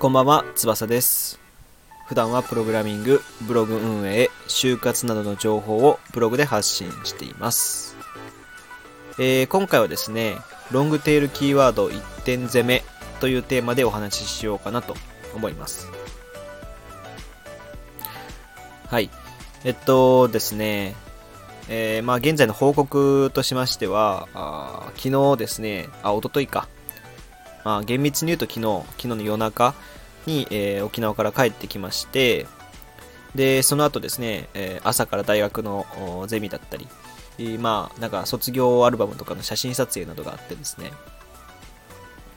こんばんは、翼です。普段はプログラミング、ブログ運営、就活などの情報をブログで発信しています。えー今回はですね、ロングテールキーワード一点攻めというテーマでお話ししようかなと思います。はい。えっとですね、えーまあ現在の報告としましては、あ昨日ですね、あ、一昨日か。まあ厳密に言うと昨日、昨日の夜中に、えー沖縄から帰ってきまして、で、その後ですね、えー朝から大学のゼミだったり、えーまあなんか卒業アルバムとかの写真撮影などがあってですね、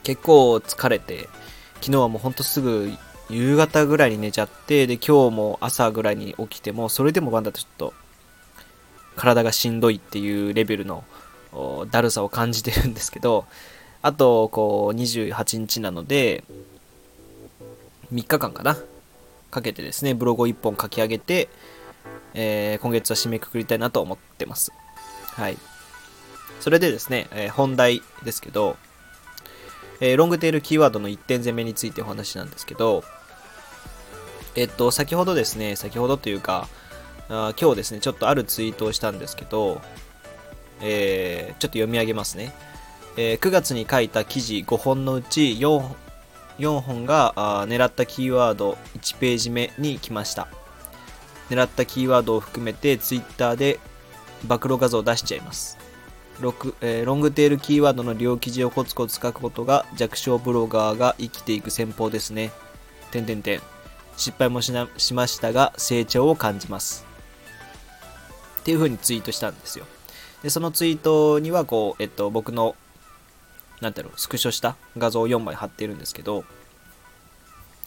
結構疲れて、昨日はもうほんとすぐ夕方ぐらいに寝ちゃって、で、今日も朝ぐらいに起きても、それでもまだちょっと、体がしんどいっていうレベルのだるさを感じてるんですけど、あと、こう、28日なので、3日間かな、かけてですね、ブログを1本書き上げて、えー今月は締めくくりたいなと思ってます。はい。それでですね、えー本題ですけど、えーロングテールキーワードの一点攻めについてお話なんですけど、えっと、先ほどですね、先ほどというか、今日ですね、ちょっとあるツイートをしたんですけど、えーちょっと読み上げますね。えー9月に書いた記事5本のうち 4, 4本があ狙ったキーワード1ページ目に来ました。狙ったキーワードを含めて Twitter で暴露画像を出しちゃいます。ロクえーロングテールキーワードの両記事をコツコツ書くことが弱小ブロガーが生きていく戦法ですね。点点点。失敗もしましたが成長を感じます。ていう風にツイートしたんですよ。で、そのツイートにはこう、えっと、僕の、なんだろう、スクショした画像を4枚貼っているんですけど、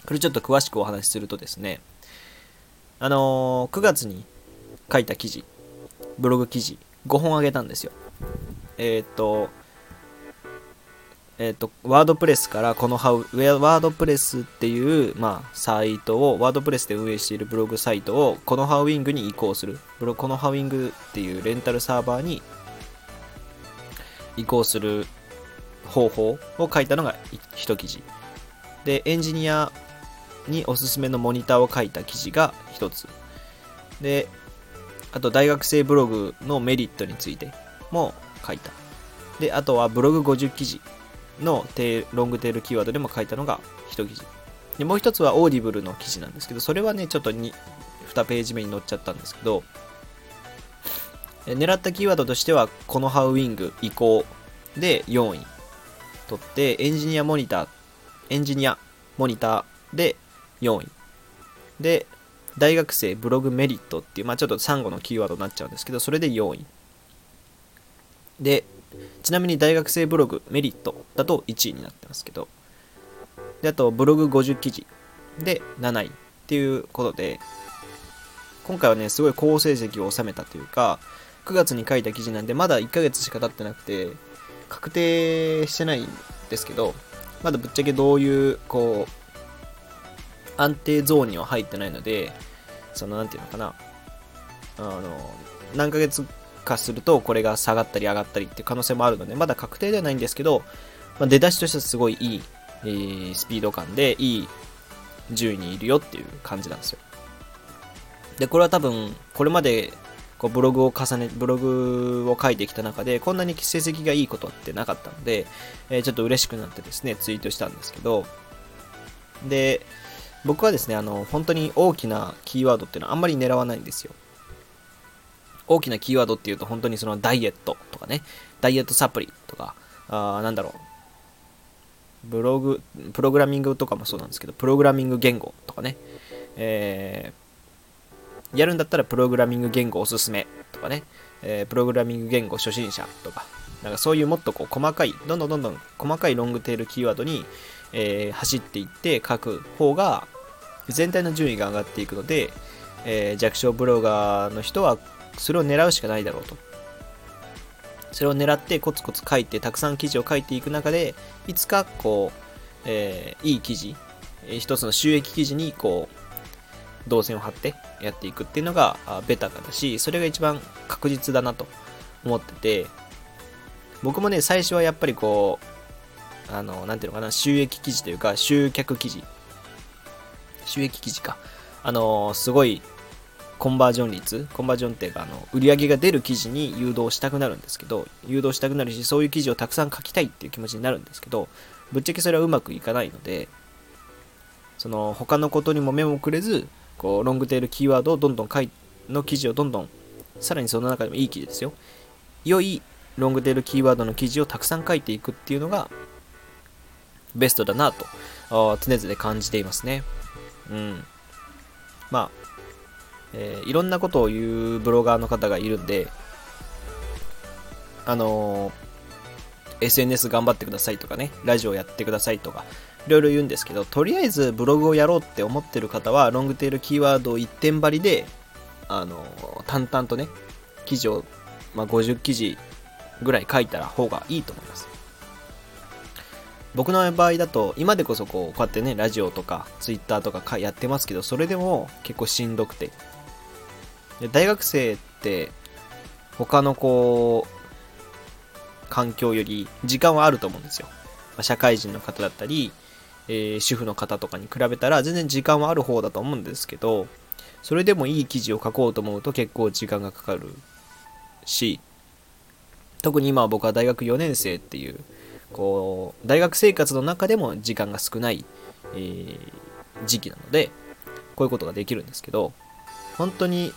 これちょっと詳しくお話しするとですね、あのー9月に書いた記事、ブログ記事、5本あげたんですよ。えーっと、えーと、ワードプレスからこのハウ、ウェアワードプレスっていう、まあ、サイトを、ワードプレスで運営しているブログサイトを、このハウィングに移行する。ブロこのハウィングっていうレンタルサーバーに移行する方法を書いたのが一記事。で、エンジニアにおすすめのモニターを書いた記事が一つ。で、あと大学生ブログのメリットについても書いた。で、あとはブログ50記事のテロングテールキーワードでも書いたのが一記事。で、もう一つは Audible の記事なんですけど、それはね、ちょっと 2, 2ページ目に載っちゃったんですけど、狙ったキーワードとしては、 ConoHa WING 移行で4位取って、エンジニアモニター、エンジニアモニターで4位。で、大学生ブログメリットっていう、まあちょっと3語のキーワードになっちゃうんですけど、それで4位。で、ちなみに大学生ブログメリットだと1位になってますけど、で、あとブログ50記事で7位っていうことで、今回はね、すごい好成績を収めたというか、9月に書いた記事なんで、まだ1ヶ月しか経ってなくて、確定してないんですけど、まだぶっちゃけどういう、こう、安定ゾーンには入ってないので、その、なんていうのかな、あの、何ヶ月かすると、これが下がったり上がったりっていう可能性もあるので、まだ確定ではないんですけど、まあ、出だしとしてはすごいいい、えースピード感で、いい順位にいるよっていう感じなんですよ。で、これは多分、これまで、こうブログを重ね、ブログを書いてきた中で、こんなに成績がいいことってなかったので、えーちょっと嬉しくなってですね、ツイートしたんですけど、で、僕はですね、あの、本当に大きなキーワードっていうのはあんまり狙わないんですよ。大きなキーワードっていうと、本当にそのダイエットとかね、ダイエットサプリとか、あなんだろう、ブログ、プログラミングとかもそうなんですけど、プログラミング言語とかね、えーやるんだったらプログラミング言語おすすめとかね、えープログラミング言語初心者とか、なんかそういうもっとこう細かい、どんどんどんどん細かいロングテールキーワードに、えー走っていって書く方が全体の順位が上がっていくので、えー弱小ブロガーの人はそれを狙うしかないだろうと。それを狙ってコツコツ書いて、たくさん記事を書いていく中で、いつかこう、えーいい記事、えー一つの収益記事にこう、動線を張ってやっていくっていうのがベターだし、それが一番確実だなと思ってて、僕もね、最初はやっぱりこう、あの、なんていうのかな、収益記事というか、集客記事。収益記事か。あの、すごい、コンバージョン率、コンバージョンっていうか、あの、売り上げが出る記事に誘導したくなるんですけど、誘導したくなるし、そういう記事をたくさん書きたいっていう気持ちになるんですけど、ぶっちゃけそれはうまくいかないので、その、他のことにも目もくれず、こう、ロングテールキーワードをどんどん書い、の記事をどんどん、さらにその中でもいい記事ですよ。良いロングテールキーワードの記事をたくさん書いていくっていうのが、ベストだなと、常々感じていますね。うん。まあ、えー、いろんなことを言うブロガーの方がいるんで、あのー、SNS 頑張ってくださいとかね、ラジオやってくださいとか、いろいろ言うんですけど、とりあえずブログをやろうって思ってる方は、ロングテールキーワードを一点張りで、あのー、淡々とね、記事を、まあ、50記事ぐらい書いたら方がいいと思います。僕の場合だと、今でこそこう、こうやってね、ラジオとか、ツイッターとかやってますけど、それでも結構しんどくて。で大学生って、他のこう、環境より時間はあると思うんですよ。ま社会人の方だったり、えー、主婦の方とかに比べたら全然時間はある方だと思うんですけど、それでもいい記事を書こうと思うと結構時間がかかるし、特に今は僕は大学4年生っていう、こう、大学生活の中でも時間が少ない、えー、時期なので、こういうことができるんですけど、本当に、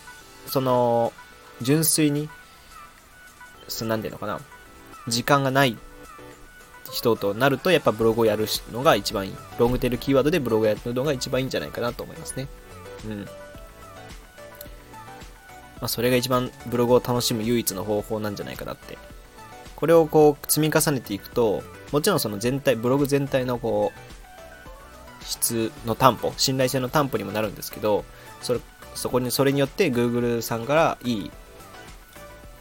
その、純粋に、そなんていうのかな、時間がない人となると、やっぱブログをやるのが一番いい。ロングテールキーワードでブログをやるのが一番いいんじゃないかなと思いますね。うん。まあ、それが一番ブログを楽しむ唯一の方法なんじゃないかなってこれをこう積み重ねていくと、もちろんその全体、ブログ全体のこう、質の担保、信頼性の担保にもなるんですけど、それ、そこに、それによって Google さんからいい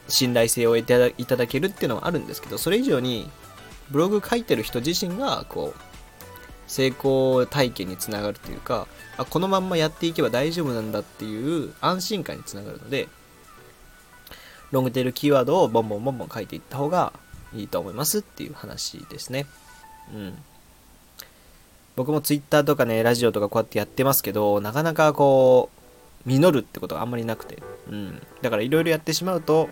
信頼性を得ていただけるっていうのはあるんですけど、それ以上に、ブログ書いてる人自身が、こう、成功体験につながるというか、あ、このまんまやっていけば大丈夫なんだっていう安心感につながるので、ロングテールキーワードをボンボンボンボン書いていった方がいいと思いますっていう話ですね。うん。僕も Twitter とかね、ラジオとかこうやってやってますけど、なかなかこう、実るってことがあんまりなくて。うん。だからいろいろやってしまうと、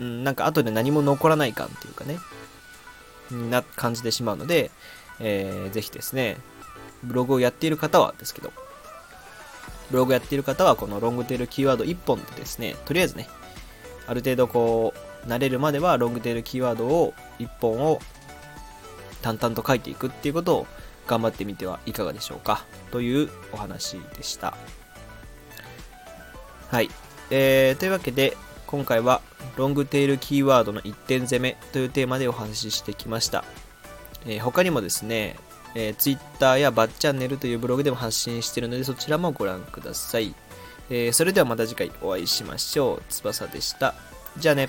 うん、なんか後で何も残らない感っていうかね、な感じてしまうので、えー、ぜひですね、ブログをやっている方はですけど、ブログやっている方はこのロングテールキーワード1本でですね、とりあえずね、ある程度こう、慣れるまではロングテールキーワードを1本を淡々と書いていくっていうことを頑張ってみてはいかがでしょうかというお話でした。はい。えー、というわけで、今回はロングテールキーワードの1点攻めというテーマでお話ししてきました。えー、他にもですね、えー、Twitter やバッチャンネルというブログでも発信しているのでそちらもご覧ください。えー、それではまた次回お会いしましょう。翼でした。じゃあね。